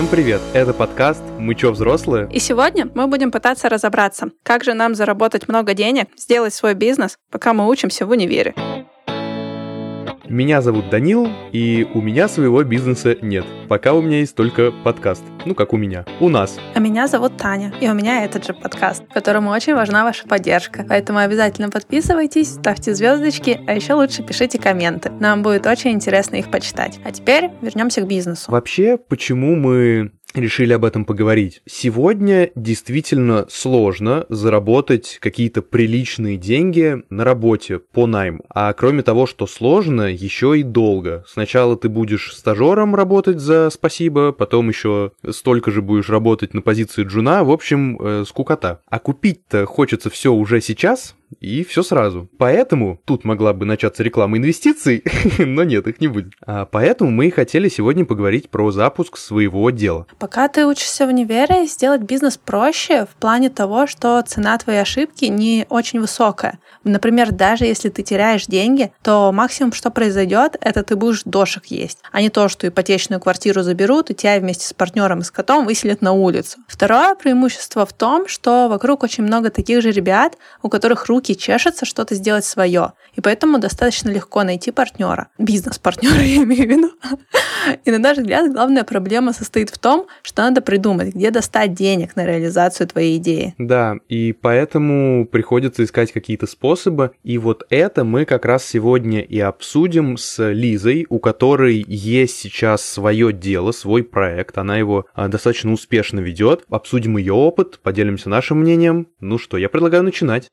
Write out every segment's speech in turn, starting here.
Всем привет! Это подкаст «Мы чё, взрослые?» И сегодня мы будем пытаться разобраться, как же нам заработать много денег, сделать свой бизнес, пока мы учимся в универе. Меня зовут Данил, и у меня своего бизнеса нет. Пока у меня есть только подкаст. Ну, как у меня. У нас. А меня зовут Таня, и у меня этот же подкаст, которому очень важна ваша поддержка. Поэтому обязательно подписывайтесь, ставьте звездочки, а еще лучше пишите комменты. Нам будет очень интересно их почитать. А теперь вернемся к бизнесу. Вообще, почему мы решили об этом поговорить. Сегодня действительно сложно заработать какие-то приличные деньги на работе по найму. А кроме того, что сложно, еще и долго. Сначала ты будешь стажером работать за спасибо, потом еще столько же будешь работать на позиции джуна. В общем, э, скукота. А купить-то хочется все уже сейчас, и все сразу. Поэтому тут могла бы начаться реклама инвестиций, но нет, их не будет. А поэтому мы и хотели сегодня поговорить про запуск своего дела. Пока ты учишься в универе, сделать бизнес проще в плане того, что цена твоей ошибки не очень высокая. Например, даже если ты теряешь деньги, то максимум, что произойдет, это ты будешь дошек есть, а не то, что ипотечную квартиру заберут и тебя вместе с партнером и с котом выселят на улицу. Второе преимущество в том, что вокруг очень много таких же ребят, у которых руки чешутся что-то сделать свое, и поэтому достаточно легко найти партнера, бизнес-партнера, я имею в виду. И на наш взгляд, главная проблема состоит в том, что надо придумать, где достать денег на реализацию твоей идеи. Да, и поэтому приходится искать какие-то способы. И вот это мы как раз сегодня и обсудим с Лизой, у которой есть сейчас свое дело, свой проект. Она его а, достаточно успешно ведет. Обсудим ее опыт, поделимся нашим мнением. Ну что, я предлагаю начинать.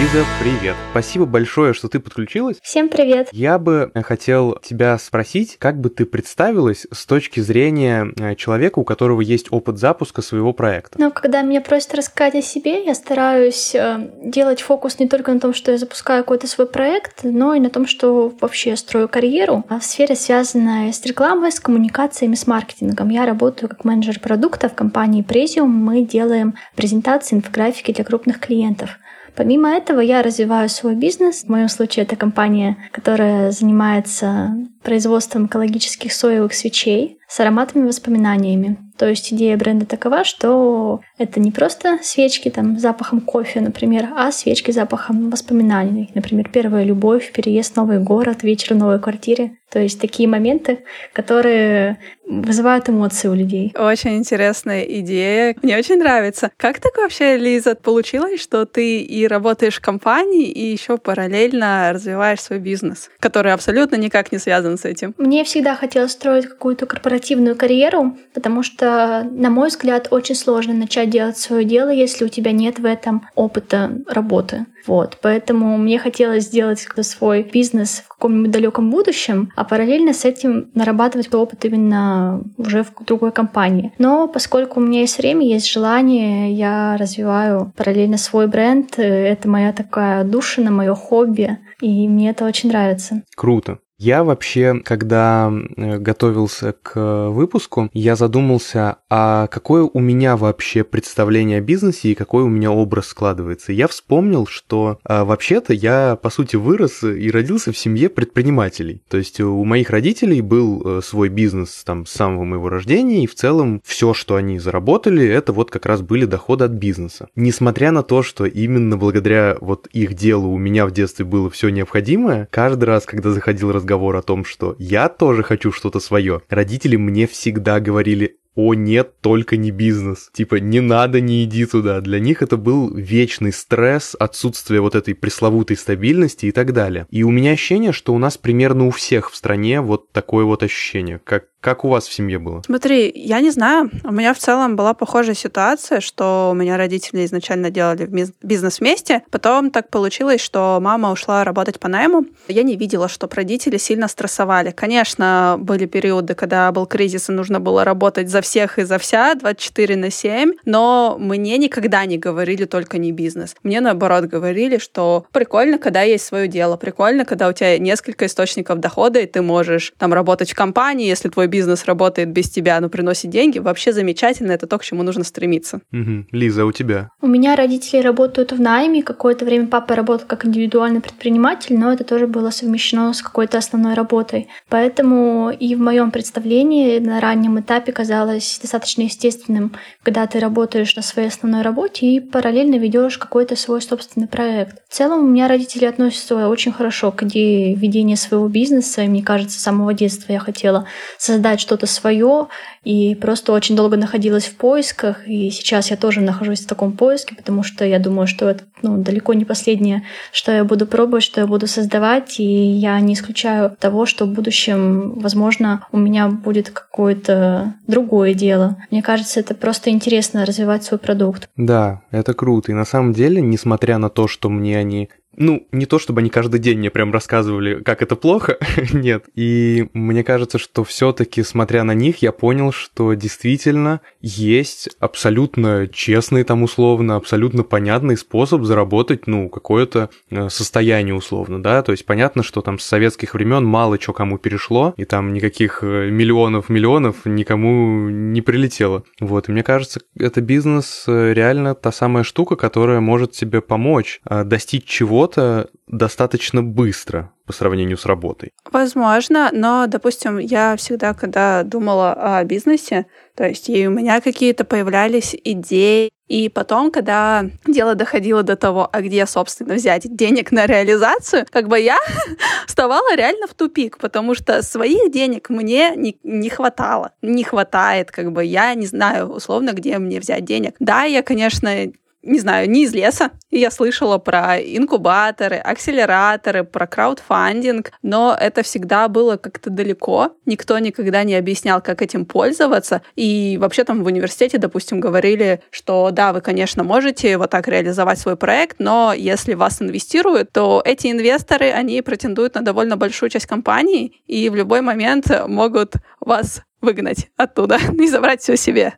Лиза, привет. Спасибо большое, что ты подключилась. Всем привет. Я бы хотел тебя спросить, как бы ты представилась с точки зрения э, человека, у которого есть опыт запуска своего проекта? Ну, когда меня просят рассказать о себе, я стараюсь э, делать фокус не только на том, что я запускаю какой-то свой проект, но и на том, что вообще строю карьеру в сфере, связанной с рекламой, с коммуникациями, с маркетингом. Я работаю как менеджер продукта в компании Prezium. Мы делаем презентации, инфографики для крупных клиентов. Помимо этого, я развиваю свой бизнес. В моем случае это компания, которая занимается производством экологических соевых свечей с ароматными воспоминаниями. То есть идея бренда такова, что это не просто свечки там с запахом кофе, например, а свечки с запахом воспоминаний. Например, первая любовь, переезд в новый город, вечер в новой квартире. То есть такие моменты, которые вызывают эмоции у людей. Очень интересная идея. Мне очень нравится. Как так вообще, Лиза, получилось, что ты и работаешь в компании, и еще параллельно развиваешь свой бизнес, который абсолютно никак не связан с этим? Мне всегда хотелось строить какую-то корпоративную карьеру, потому что, на мой взгляд, очень сложно начать делать свое дело, если у тебя нет в этом опыта работы. Вот, поэтому мне хотелось сделать свой бизнес в каком-нибудь далеком будущем, а параллельно с этим нарабатывать опыт именно уже в другой компании. Но поскольку у меня есть время, есть желание, я развиваю параллельно свой бренд. Это моя такая душина, мое хобби, и мне это очень нравится. Круто. Я вообще, когда э, готовился к выпуску, я задумался, а какое у меня вообще представление о бизнесе и какой у меня образ складывается. Я вспомнил, что а, вообще-то я, по сути, вырос и родился в семье предпринимателей. То есть у моих родителей был э, свой бизнес там с самого моего рождения, и в целом все, что они заработали, это вот как раз были доходы от бизнеса. Несмотря на то, что именно благодаря вот их делу у меня в детстве было все необходимое, каждый раз, когда заходил разговор разговор о том, что я тоже хочу что-то свое, родители мне всегда говорили, о нет, только не бизнес. Типа, не надо, не иди туда. Для них это был вечный стресс, отсутствие вот этой пресловутой стабильности и так далее. И у меня ощущение, что у нас примерно у всех в стране вот такое вот ощущение. Как, как у вас в семье было? Смотри, я не знаю. У меня в целом была похожая ситуация, что у меня родители изначально делали бизнес вместе. Потом так получилось, что мама ушла работать по найму. Я не видела, чтобы родители сильно стрессовали. Конечно, были периоды, когда был кризис, и нужно было работать за всех и за вся 24 на 7, но мне никогда не говорили только не бизнес. Мне наоборот говорили, что прикольно, когда есть свое дело, прикольно, когда у тебя несколько источников дохода, и ты можешь там работать в компании, если твой бизнес работает без тебя, но приносит деньги, вообще замечательно, это то, к чему нужно стремиться. Угу. Лиза, у тебя? У меня родители работают в найме, какое-то время папа работал как индивидуальный предприниматель, но это тоже было совмещено с какой-то основной работой. Поэтому и в моем представлении на раннем этапе казалось достаточно естественным, когда ты работаешь на своей основной работе и параллельно ведешь какой-то свой собственный проект. В целом у меня родители относятся очень хорошо к идее ведения своего бизнеса, и мне кажется, с самого детства я хотела создать что-то свое, и просто очень долго находилась в поисках, и сейчас я тоже нахожусь в таком поиске, потому что я думаю, что это ну, далеко не последнее, что я буду пробовать, что я буду создавать, и я не исключаю того, что в будущем, возможно, у меня будет какое-то другое дело. Мне кажется, это просто интересно развивать свой продукт. Да, это круто. И на самом деле, несмотря на то, что мне они ну, не то чтобы они каждый день мне прям рассказывали, как это плохо, нет. И мне кажется, что все-таки, смотря на них, я понял, что действительно есть абсолютно честный там условно, абсолютно понятный способ заработать, ну, какое-то э, состояние условно, да. То есть понятно, что там с советских времен мало чего кому перешло, и там никаких миллионов-миллионов э, никому не прилетело. Вот, и мне кажется, это бизнес э, реально та самая штука, которая может тебе помочь достичь чего чего-то достаточно быстро по сравнению с работой. Возможно, но, допустим, я всегда, когда думала о бизнесе, то есть и у меня какие-то появлялись идеи, и потом, когда дело доходило до того, а где, собственно, взять денег на реализацию, как бы я вставала реально в тупик, потому что своих денег мне не, не хватало. Не хватает, как бы я не знаю условно, где мне взять денег. Да, я, конечно, не знаю, не из леса. Я слышала про инкубаторы, акселераторы, про краудфандинг, но это всегда было как-то далеко. Никто никогда не объяснял, как этим пользоваться. И вообще там в университете, допустим, говорили, что да, вы, конечно, можете вот так реализовать свой проект, но если вас инвестируют, то эти инвесторы, они претендуют на довольно большую часть компании и в любой момент могут вас выгнать оттуда и забрать все себе.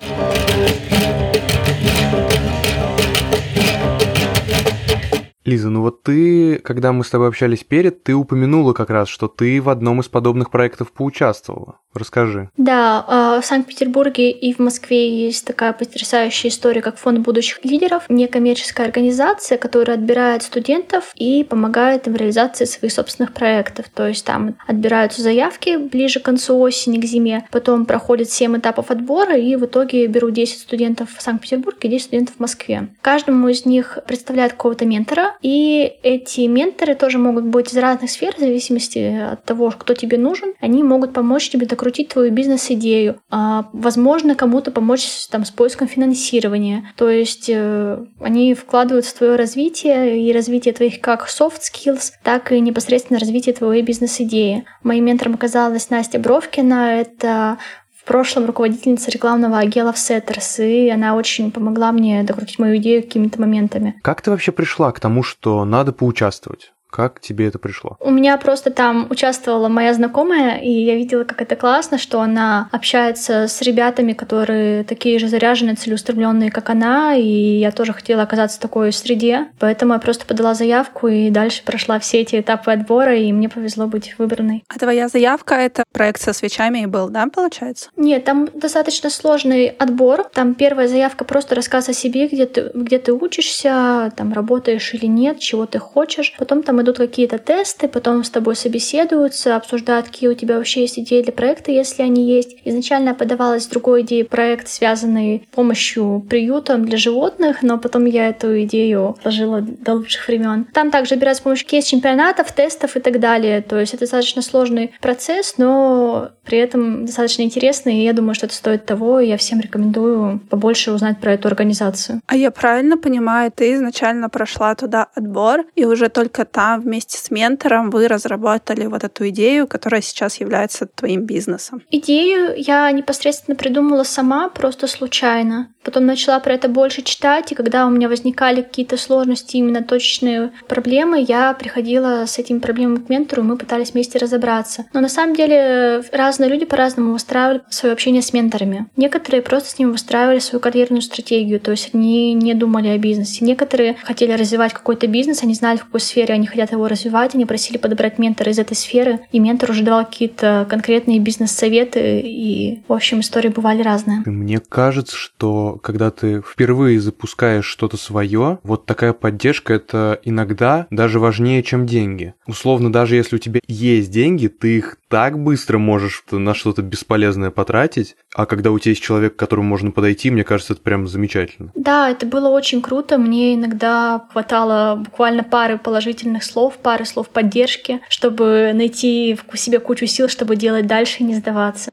Лиза, ну вот ты, когда мы с тобой общались перед, ты упомянула как раз, что ты в одном из подобных проектов поучаствовала. Расскажи. Да, а, в Санкт-Петербурге и в Москве есть такая потрясающая история, как Фонд будущих лидеров, некоммерческая организация, которая отбирает студентов и помогает им в реализации своих собственных проектов. То есть там отбираются заявки ближе к концу осени, к зиме, потом проходят 7 этапов отбора, и в итоге берут 10 студентов в Санкт-Петербурге и 10 студентов в Москве. Каждому из них представляет какого-то ментора, и эти менторы тоже могут быть из разных сфер, в зависимости от того, кто тебе нужен. Они могут помочь тебе так прокрутить твою бизнес-идею, а, возможно, кому-то помочь там, с поиском финансирования. То есть э, они вкладывают в твое развитие и развитие твоих как soft skills, так и непосредственно развитие твоей бизнес-идеи. Моим ментором оказалась Настя Бровкина. Это в прошлом руководительница рекламного агела в Сеттерс, и она очень помогла мне докрутить мою идею какими-то моментами. Как ты вообще пришла к тому, что надо поучаствовать? Как тебе это пришло? У меня просто там участвовала моя знакомая, и я видела, как это классно, что она общается с ребятами, которые такие же заряженные, целеустремленные, как она, и я тоже хотела оказаться в такой среде. Поэтому я просто подала заявку и дальше прошла все эти этапы отбора, и мне повезло быть выбранной. А твоя заявка — это проект со свечами и был, да, получается? Нет, там достаточно сложный отбор. Там первая заявка — просто рассказ о себе, где ты, где ты учишься, там работаешь или нет, чего ты хочешь. Потом там идут какие-то тесты, потом с тобой собеседуются, обсуждают, какие у тебя вообще есть идеи для проекта, если они есть. Изначально подавалась другой идеей проект, связанный с помощью приютом для животных, но потом я эту идею сложила до лучших времен. Там также отбирают с помощью кейс-чемпионатов, тестов и так далее. То есть это достаточно сложный процесс, но при этом достаточно интересный, и я думаю, что это стоит того, и я всем рекомендую побольше узнать про эту организацию. А я правильно понимаю, ты изначально прошла туда отбор, и уже только там вместе с ментором вы разработали вот эту идею, которая сейчас является твоим бизнесом? Идею я непосредственно придумала сама, просто случайно. Потом начала про это больше читать, и когда у меня возникали какие-то сложности, именно точечные проблемы, я приходила с этими проблемами к ментору, и мы пытались вместе разобраться. Но на самом деле разные люди по-разному выстраивали свое общение с менторами. Некоторые просто с ними выстраивали свою карьерную стратегию, то есть они не думали о бизнесе. Некоторые хотели развивать какой-то бизнес, они знали, в какой сфере они хотят хотят его развивать, они просили подобрать ментора из этой сферы, и ментор уже давал какие-то конкретные бизнес-советы, и, в общем, истории бывали разные. Мне кажется, что когда ты впервые запускаешь что-то свое, вот такая поддержка это иногда даже важнее, чем деньги. Условно, даже если у тебя есть деньги, ты их так быстро можешь на что-то бесполезное потратить, а когда у тебя есть человек, к которому можно подойти, мне кажется, это прям замечательно. Да, это было очень круто. Мне иногда хватало буквально пары положительных слов, пары слов поддержки, чтобы найти в себе кучу сил, чтобы делать дальше и не сдаваться.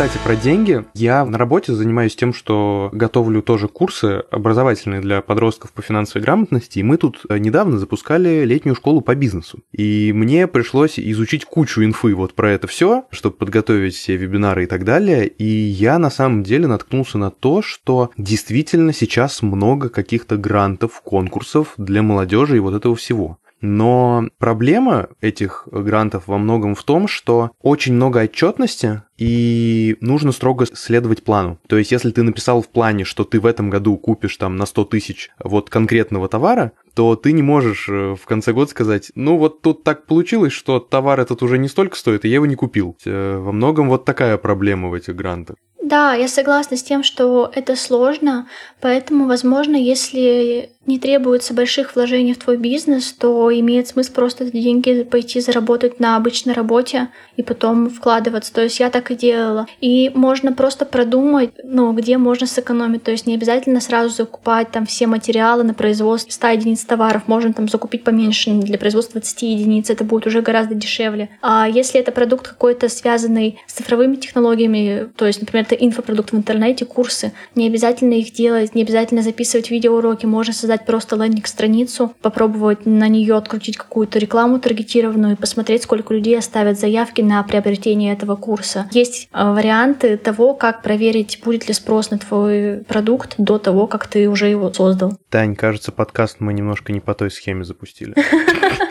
Кстати, про деньги. Я на работе занимаюсь тем, что готовлю тоже курсы образовательные для подростков по финансовой грамотности, и мы тут э, недавно запускали летнюю школу по бизнесу. И мне пришлось изучить кучу инфы вот про это все, чтобы подготовить все вебинары и так далее. И я на самом деле наткнулся на то, что действительно сейчас много каких-то грантов, конкурсов для молодежи и вот этого всего. Но проблема этих грантов во многом в том, что очень много отчетности, и нужно строго следовать плану. То есть, если ты написал в плане, что ты в этом году купишь там на 100 тысяч вот конкретного товара, то ты не можешь э, в конце года сказать, ну вот тут так получилось, что товар этот уже не столько стоит, и я его не купил. Э, во многом вот такая проблема в этих грантах. Да, я согласна с тем, что это сложно, поэтому, возможно, если не требуется больших вложений в твой бизнес, то имеет смысл просто эти деньги пойти заработать на обычной работе и потом вкладываться. То есть я так и делала. И можно просто продумать, ну, где можно сэкономить. То есть не обязательно сразу закупать там все материалы на производство 100 единиц товаров. Можно там закупить поменьше для производства 20 единиц. Это будет уже гораздо дешевле. А если это продукт какой-то связанный с цифровыми технологиями, то есть, например, это инфопродукт в интернете, курсы, не обязательно их делать, не обязательно записывать видеоуроки. Можно создать просто лендинг-страницу, попробовать на нее открутить какую-то рекламу таргетированную и посмотреть, сколько людей оставят заявки на приобретение этого курса. Есть э, варианты того, как проверить, будет ли спрос на твой продукт до того, как ты уже его создал. Тань, кажется, подкаст мы немножко не по той схеме запустили.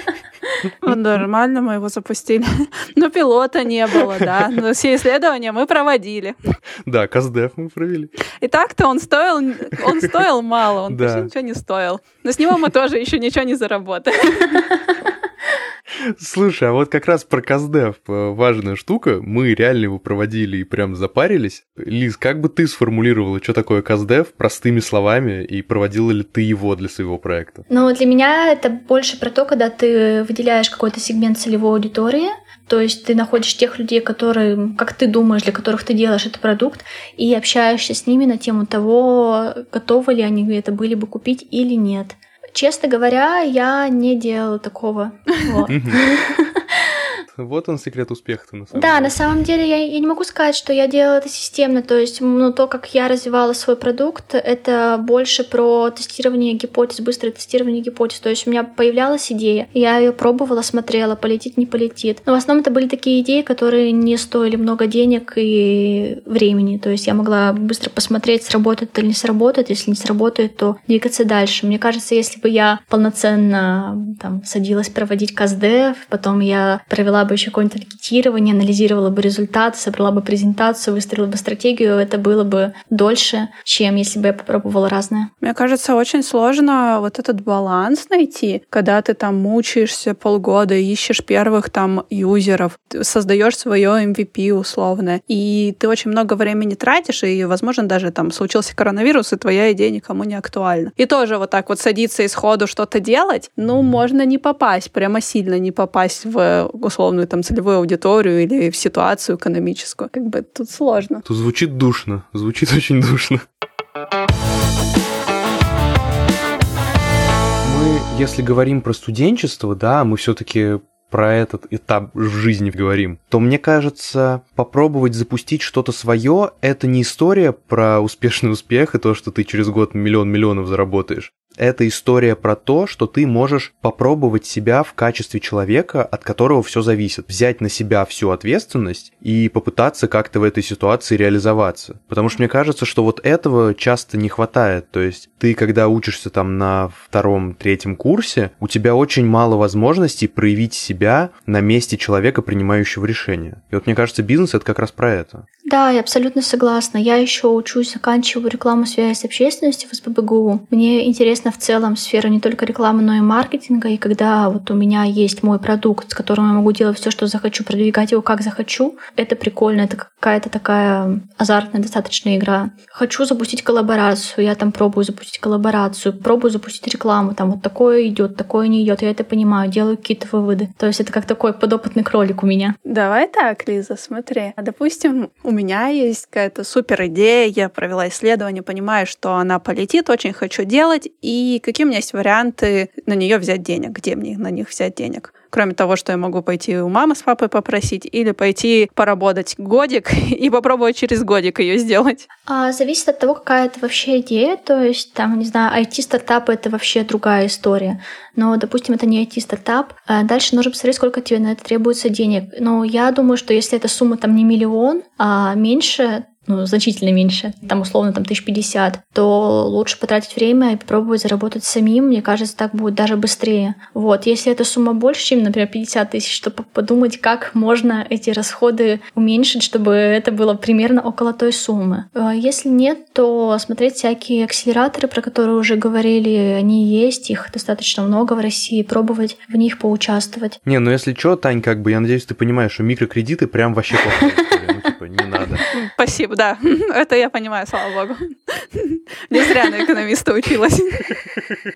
Нормально мы его запустили. Но пилота не было, да. Но все исследования мы проводили. Да, КАЗДЕФ мы провели. И так-то он стоил, он стоил мало, он почти ничего не стоил. Но с него мы тоже еще ничего не заработали. Слушай, а вот как раз про Каздев э, важная штука. Мы реально его проводили и прям запарились. Лиз, как бы ты сформулировала, что такое Каздев простыми словами, и проводила ли ты его для своего проекта? Ну, для меня это больше про то, когда ты выделяешь какой-то сегмент целевой аудитории, то есть ты находишь тех людей, которые, как ты думаешь, для которых ты делаешь этот продукт, и общаешься с ними на тему того, готовы ли они это были бы купить или нет. Честно говоря, я не делала такого. Вот. Вот он секрет успеха-то на самом да, деле. на самом деле я, я не могу сказать, что я делала это системно. То есть, ну, то, как я развивала свой продукт, это больше про тестирование гипотез, быстрое тестирование гипотез. То есть у меня появлялась идея, я ее пробовала, смотрела, полетит, не полетит. Но в основном это были такие идеи, которые не стоили много денег и времени. То есть я могла быстро посмотреть, сработает или не сработает. Если не сработает, то двигаться дальше. Мне кажется, если бы я полноценно там садилась проводить КАЗДЕВ, потом я провела бы еще какое-нибудь таргетирование, анализировала бы результат, собрала бы презентацию, выстроила бы стратегию, это было бы дольше, чем если бы я попробовала разное. Мне кажется, очень сложно вот этот баланс найти, когда ты там мучаешься полгода, ищешь первых там юзеров, создаешь свое MVP условно, и ты очень много времени тратишь, и, возможно, даже там случился коронавирус, и твоя идея никому не актуальна. И тоже вот так вот садиться и сходу что-то делать, ну, можно не попасть, прямо сильно не попасть в условно определенную там целевую аудиторию или в ситуацию экономическую. Как бы тут сложно. Тут звучит душно, звучит очень душно. Мы, если говорим про студенчество, да, мы все-таки про этот этап в жизни говорим, то мне кажется, попробовать запустить что-то свое – это не история про успешный успех и то, что ты через год миллион миллионов заработаешь это история про то, что ты можешь попробовать себя в качестве человека, от которого все зависит. Взять на себя всю ответственность и попытаться как-то в этой ситуации реализоваться. Потому что мне кажется, что вот этого часто не хватает. То есть ты, когда учишься там на втором, третьем курсе, у тебя очень мало возможностей проявить себя на месте человека, принимающего решения. И вот мне кажется, бизнес это как раз про это. Да, я абсолютно согласна. Я еще учусь, заканчиваю рекламу связи с общественностью в СПБГУ. Мне интересно интересна в целом сфера не только рекламы, но и маркетинга. И когда вот у меня есть мой продукт, с которым я могу делать все, что захочу, продвигать его как захочу, это прикольно, это какая-то такая азартная достаточно игра. Хочу запустить коллаборацию, я там пробую запустить коллаборацию, пробую запустить рекламу, там вот такое идет, такое не идет, я это понимаю, делаю какие-то выводы. То есть это как такой подопытный кролик у меня. Давай так, Лиза, смотри. Допустим, у меня есть какая-то супер идея, я провела исследование, понимаю, что она полетит, очень хочу делать, какие у меня есть варианты на нее взять денег, где мне на них взять денег кроме того, что я могу пойти у мамы с папой попросить, или пойти поработать годик и попробовать через годик ее сделать? А, зависит от того, какая это вообще идея. То есть, там, не знаю, IT-стартапы — это вообще другая история. Но, допустим, это не IT-стартап. А дальше нужно посмотреть, сколько тебе на это требуется денег. Но я думаю, что если эта сумма там не миллион, а меньше, ну, значительно меньше, там условно там 1050, то лучше потратить время и попробовать заработать самим. Мне кажется, так будет даже быстрее. Вот, если эта сумма больше, чем, например, 50 тысяч, то подумать, как можно эти расходы уменьшить, чтобы это было примерно около той суммы. А если нет, то смотреть всякие акселераторы, про которые уже говорили, они есть, их достаточно много в России, пробовать в них поучаствовать. Не, ну если что, Тань, как бы я надеюсь, ты понимаешь, что микрокредиты прям вообще. Ну, типа, не надо. Спасибо, да. Это я понимаю, слава богу. Не зря на экономиста училась.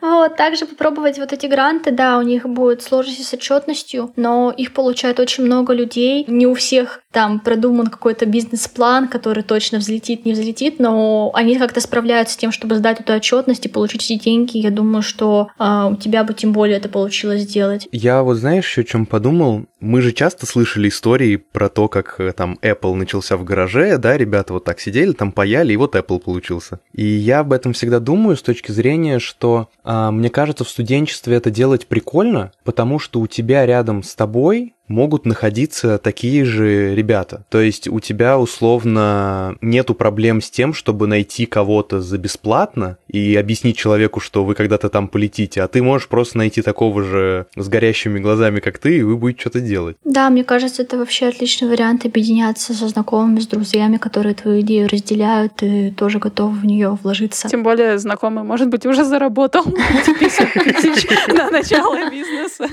Вот, также попробовать вот эти гранты, да, у них будет сложности с отчетностью, но их получает очень много людей. Не у всех там продуман какой-то бизнес-план, который точно взлетит, не взлетит, но они как-то справляются с тем, чтобы сдать эту отчетность и получить эти деньги. Я думаю, что э, у тебя бы тем более это получилось сделать. Я вот знаешь, еще о чем подумал? Мы же часто слышали истории про то, как э, там Apple начался в гараже, да, ребята вот так сидели, там паяли, и вот Apple получился. И я об этом всегда думаю с точки зрения, что э, мне кажется, в студенчестве это делать прикольно, потому что у тебя рядом с тобой могут находиться такие же ребята. То есть у тебя условно нету проблем с тем, чтобы найти кого-то за бесплатно и объяснить человеку, что вы когда-то там полетите, а ты можешь просто найти такого же с горящими глазами, как ты, и вы будете что-то делать. Да, мне кажется, это вообще отличный вариант объединяться со знакомыми, с друзьями, которые твою идею разделяют и тоже готовы в нее вложиться. Тем более знакомый, может быть, уже заработал 50 тысяч на начало бизнеса.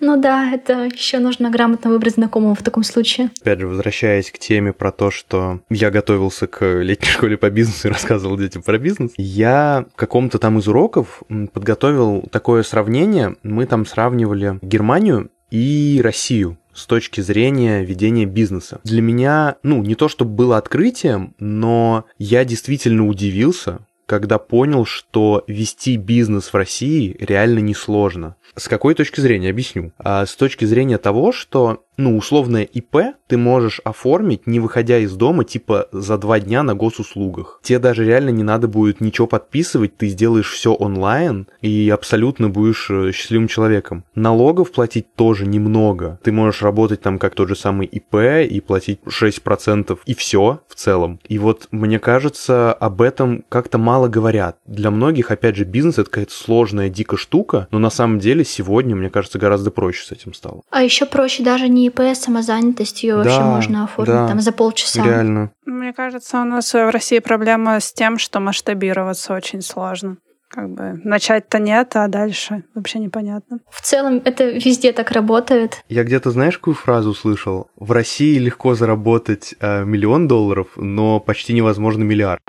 Ну да, это еще нужно грамотно выбрать знакомого в таком случае. Опять же, возвращаясь к теме про то, что я готовился к летней школе по бизнесу и рассказывал детям про бизнес, я в каком-то там из уроков подготовил такое сравнение. Мы там сравнивали Германию и Россию с точки зрения ведения бизнеса. Для меня, ну, не то чтобы было открытием, но я действительно удивился, когда понял, что вести бизнес в России реально несложно. С какой точки зрения? Объясню. А с точки зрения того, что ну, условное ИП ты можешь оформить, не выходя из дома, типа за два дня на госуслугах. Тебе даже реально не надо будет ничего подписывать, ты сделаешь все онлайн и абсолютно будешь э, счастливым человеком. Налогов платить тоже немного. Ты можешь работать там как тот же самый ИП и платить 6% и все в целом. И вот мне кажется, об этом как-то мало говорят. Для многих, опять же, бизнес это какая-то сложная, дикая штука, но на самом деле сегодня, мне кажется, гораздо проще с этим стало. А еще проще даже не ИП, а самозанятость ее да, вообще можно оформить да, там за полчаса. Реально. Мне кажется, у нас в России проблема с тем, что масштабироваться очень сложно как бы начать-то нет, а дальше вообще непонятно. В целом это везде так работает. Я где-то, знаешь, какую фразу услышал? В России легко заработать э, миллион долларов, но почти невозможно миллиард.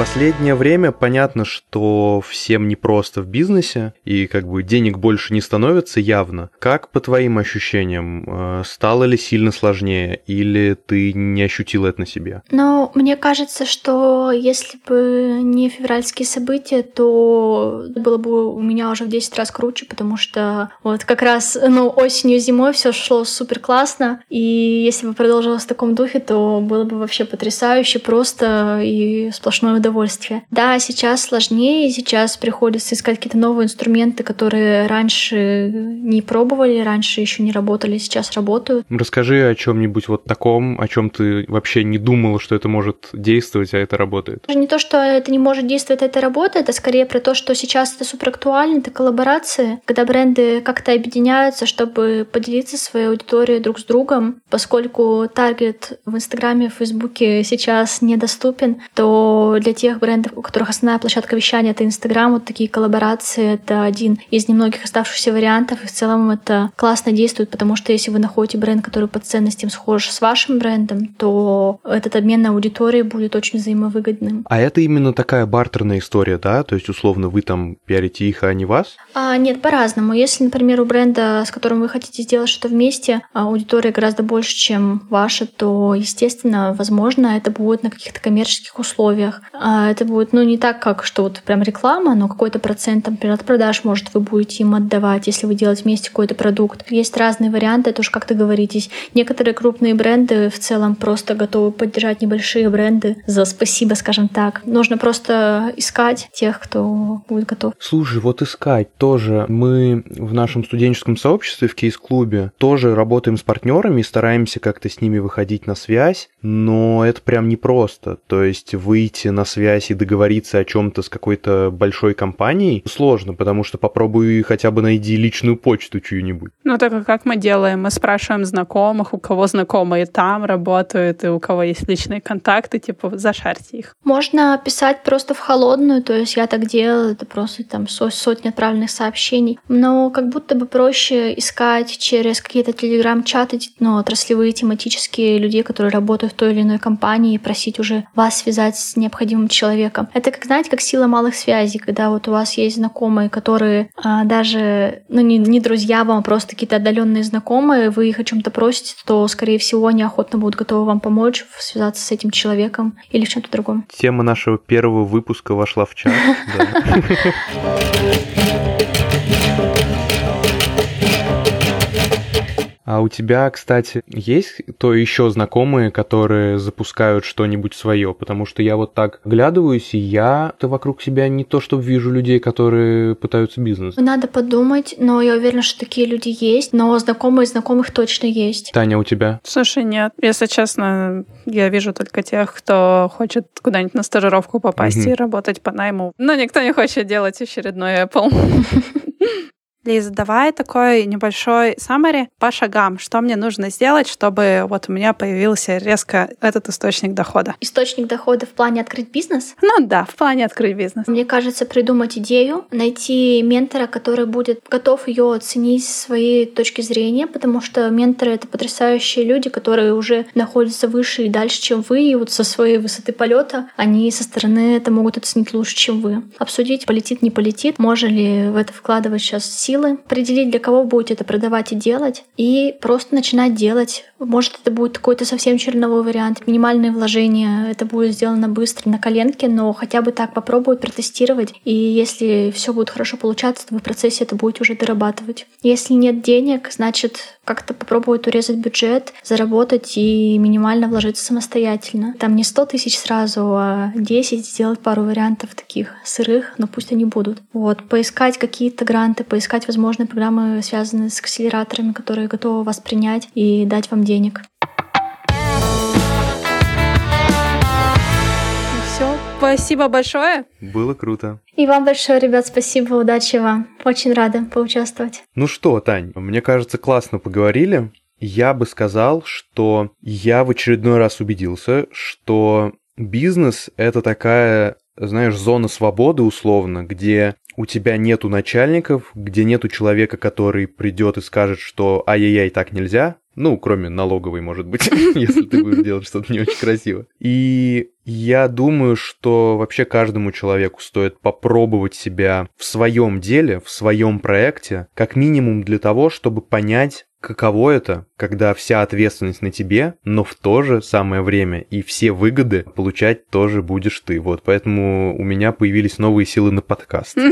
Последнее время понятно, что всем непросто в бизнесе, и как бы денег больше не становится явно. Как по твоим ощущениям, э, стало ли сильно сложнее, или ты не ощутила это на себе? Ну, мне кажется, что если бы не февральские события, то было бы у меня уже в 10 раз круче, потому что вот как раз, ну, осенью, зимой все шло супер классно, и если бы продолжилось в таком духе, то было бы вообще потрясающе просто и сплошное удовольствие удовольствие. Да, сейчас сложнее, сейчас приходится искать какие-то новые инструменты, которые раньше не пробовали, раньше еще не работали, сейчас работают. Расскажи о чем-нибудь вот таком, о чем ты вообще не думала, что это может действовать, а это работает. Не то, что это не может действовать, а это работает, а скорее про то, что сейчас это супер актуально, это коллаборации, когда бренды как-то объединяются, чтобы поделиться своей аудиторией друг с другом, поскольку таргет в Инстаграме, в Фейсбуке сейчас недоступен, то для тех брендов, у которых основная площадка вещания — это Инстаграм, вот такие коллаборации — это один из немногих оставшихся вариантов, и в целом это классно действует, потому что если вы находите бренд, который по ценностям схож с вашим брендом, то этот обмен на аудитории будет очень взаимовыгодным. А это именно такая бартерная история, да? То есть, условно, вы там пиарите их, а не вас? А, нет, по-разному. Если, например, у бренда, с которым вы хотите сделать что-то вместе, аудитория гораздо больше, чем ваша, то, естественно, возможно, это будет на каких-то коммерческих условиях. А это будет, ну, не так, как что вот прям реклама, но какой-то процент, например, от продаж, может, вы будете им отдавать, если вы делаете вместе какой-то продукт. Есть разные варианты, это уж как договоритесь. Некоторые крупные бренды в целом просто готовы поддержать небольшие бренды за спасибо, скажем так. Нужно просто искать тех, кто будет готов. Слушай, вот искать тоже. Мы в нашем студенческом сообществе в кейс-клубе тоже работаем с партнерами и стараемся как-то с ними выходить на связь, но это прям непросто. То есть выйти на связь и договориться о чем-то с какой-то большой компанией сложно, потому что попробуй хотя бы найди личную почту чью-нибудь. Ну так а как мы делаем? Мы спрашиваем знакомых, у кого знакомые там работают, и у кого есть личные контакты, типа зашарьте их. Можно писать просто в холодную, то есть я так делала, это просто там сотни отправленных сообщений. Но как будто бы проще искать через какие-то телеграм-чаты, ну, отраслевые, тематические людей, которые работают в той или иной компании, и просить уже вас связать с необходимым человеком. Это, как знаете, как сила малых связей, когда вот у вас есть знакомые, которые а, даже, ну, не, не друзья вам, а просто какие-то отдаленные знакомые, вы их о чем-то просите, то, скорее всего, они охотно будут готовы вам помочь связаться с этим человеком или в чем-то другом. Тема нашего первого выпуска вошла в чат. А у тебя, кстати, есть то еще знакомые, которые запускают что-нибудь свое? Потому что я вот так глядываюсь, и я-то вокруг себя не то, что вижу людей, которые пытаются бизнес. Надо подумать, но я уверена, что такие люди есть, но знакомые знакомых точно есть. Таня, у тебя? Слушай, нет. Если честно, я вижу только тех, кто хочет куда-нибудь на стажировку попасть угу. и работать по найму. Но никто не хочет делать очередной Apple. Лиза, давай такой небольшой summary по шагам, что мне нужно сделать, чтобы вот у меня появился резко этот источник дохода. Источник дохода в плане открыть бизнес? Ну да, в плане открыть бизнес. Мне кажется, придумать идею, найти ментора, который будет готов ее оценить с своей точки зрения, потому что менторы — это потрясающие люди, которые уже находятся выше и дальше, чем вы, и вот со своей высоты полета они со стороны это могут оценить лучше, чем вы. Обсудить, полетит, не полетит, можно ли в это вкладывать сейчас силы, определить, для кого будете это продавать и делать, и просто начинать делать. Может, это будет какой-то совсем черновой вариант, минимальные вложения, это будет сделано быстро на коленке, но хотя бы так попробовать, протестировать, и если все будет хорошо получаться, то вы в процессе это будете уже дорабатывать. Если нет денег, значит, как-то попробовать урезать бюджет, заработать и минимально вложиться самостоятельно. Там не 100 тысяч сразу, а 10, сделать пару вариантов таких сырых, но пусть они будут. Вот, поискать какие-то гранты, поискать искать возможные программы, связанные с акселераторами, которые готовы вас принять и дать вам денег. Все, спасибо большое. Было круто. И вам большое, ребят, спасибо, удачи вам. Очень рада поучаствовать. Ну что, Тань, мне кажется, классно поговорили. Я бы сказал, что я в очередной раз убедился, что бизнес — это такая, знаешь, зона свободы условно, где у тебя нету начальников, где нету человека, который придет и скажет, что ай-яй-яй, так нельзя, ну, кроме налоговой, может быть, если ты будешь делать что-то не очень красиво. И я думаю, что вообще каждому человеку стоит попробовать себя в своем деле, в своем проекте, как минимум для того, чтобы понять, каково это, когда вся ответственность на тебе, но в то же самое время и все выгоды получать тоже будешь ты. Вот, поэтому у меня появились новые силы на подкаст.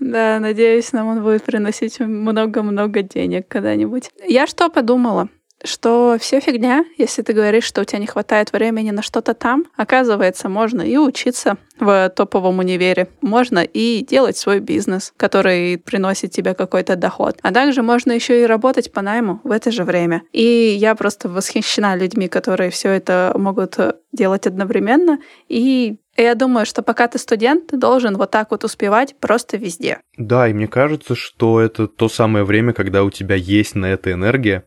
Да, надеюсь, нам он будет приносить много-много денег когда-нибудь. Я что подумала? Что все фигня, если ты говоришь, что у тебя не хватает времени на что-то там, оказывается, можно и учиться в топовом универе, можно и делать свой бизнес, который приносит тебе какой-то доход. А также можно еще и работать по найму в это же время. И я просто восхищена людьми, которые все это могут делать одновременно. И я думаю, что пока ты студент, ты должен вот так вот успевать просто везде. Да, и мне кажется, что это то самое время, когда у тебя есть на это энергия.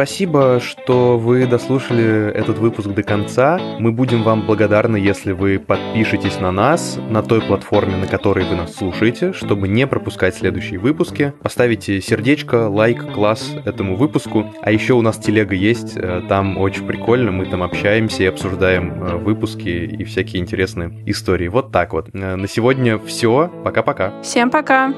Спасибо, что вы дослушали этот выпуск до конца. Мы будем вам благодарны, если вы подпишетесь на нас на той платформе, на которой вы нас слушаете, чтобы не пропускать следующие выпуски. Поставите сердечко, лайк, класс этому выпуску. А еще у нас телега есть, э, там очень прикольно, мы там общаемся и обсуждаем э, выпуски и всякие интересные истории. Вот так вот. Э, на сегодня все. Пока-пока. Всем пока.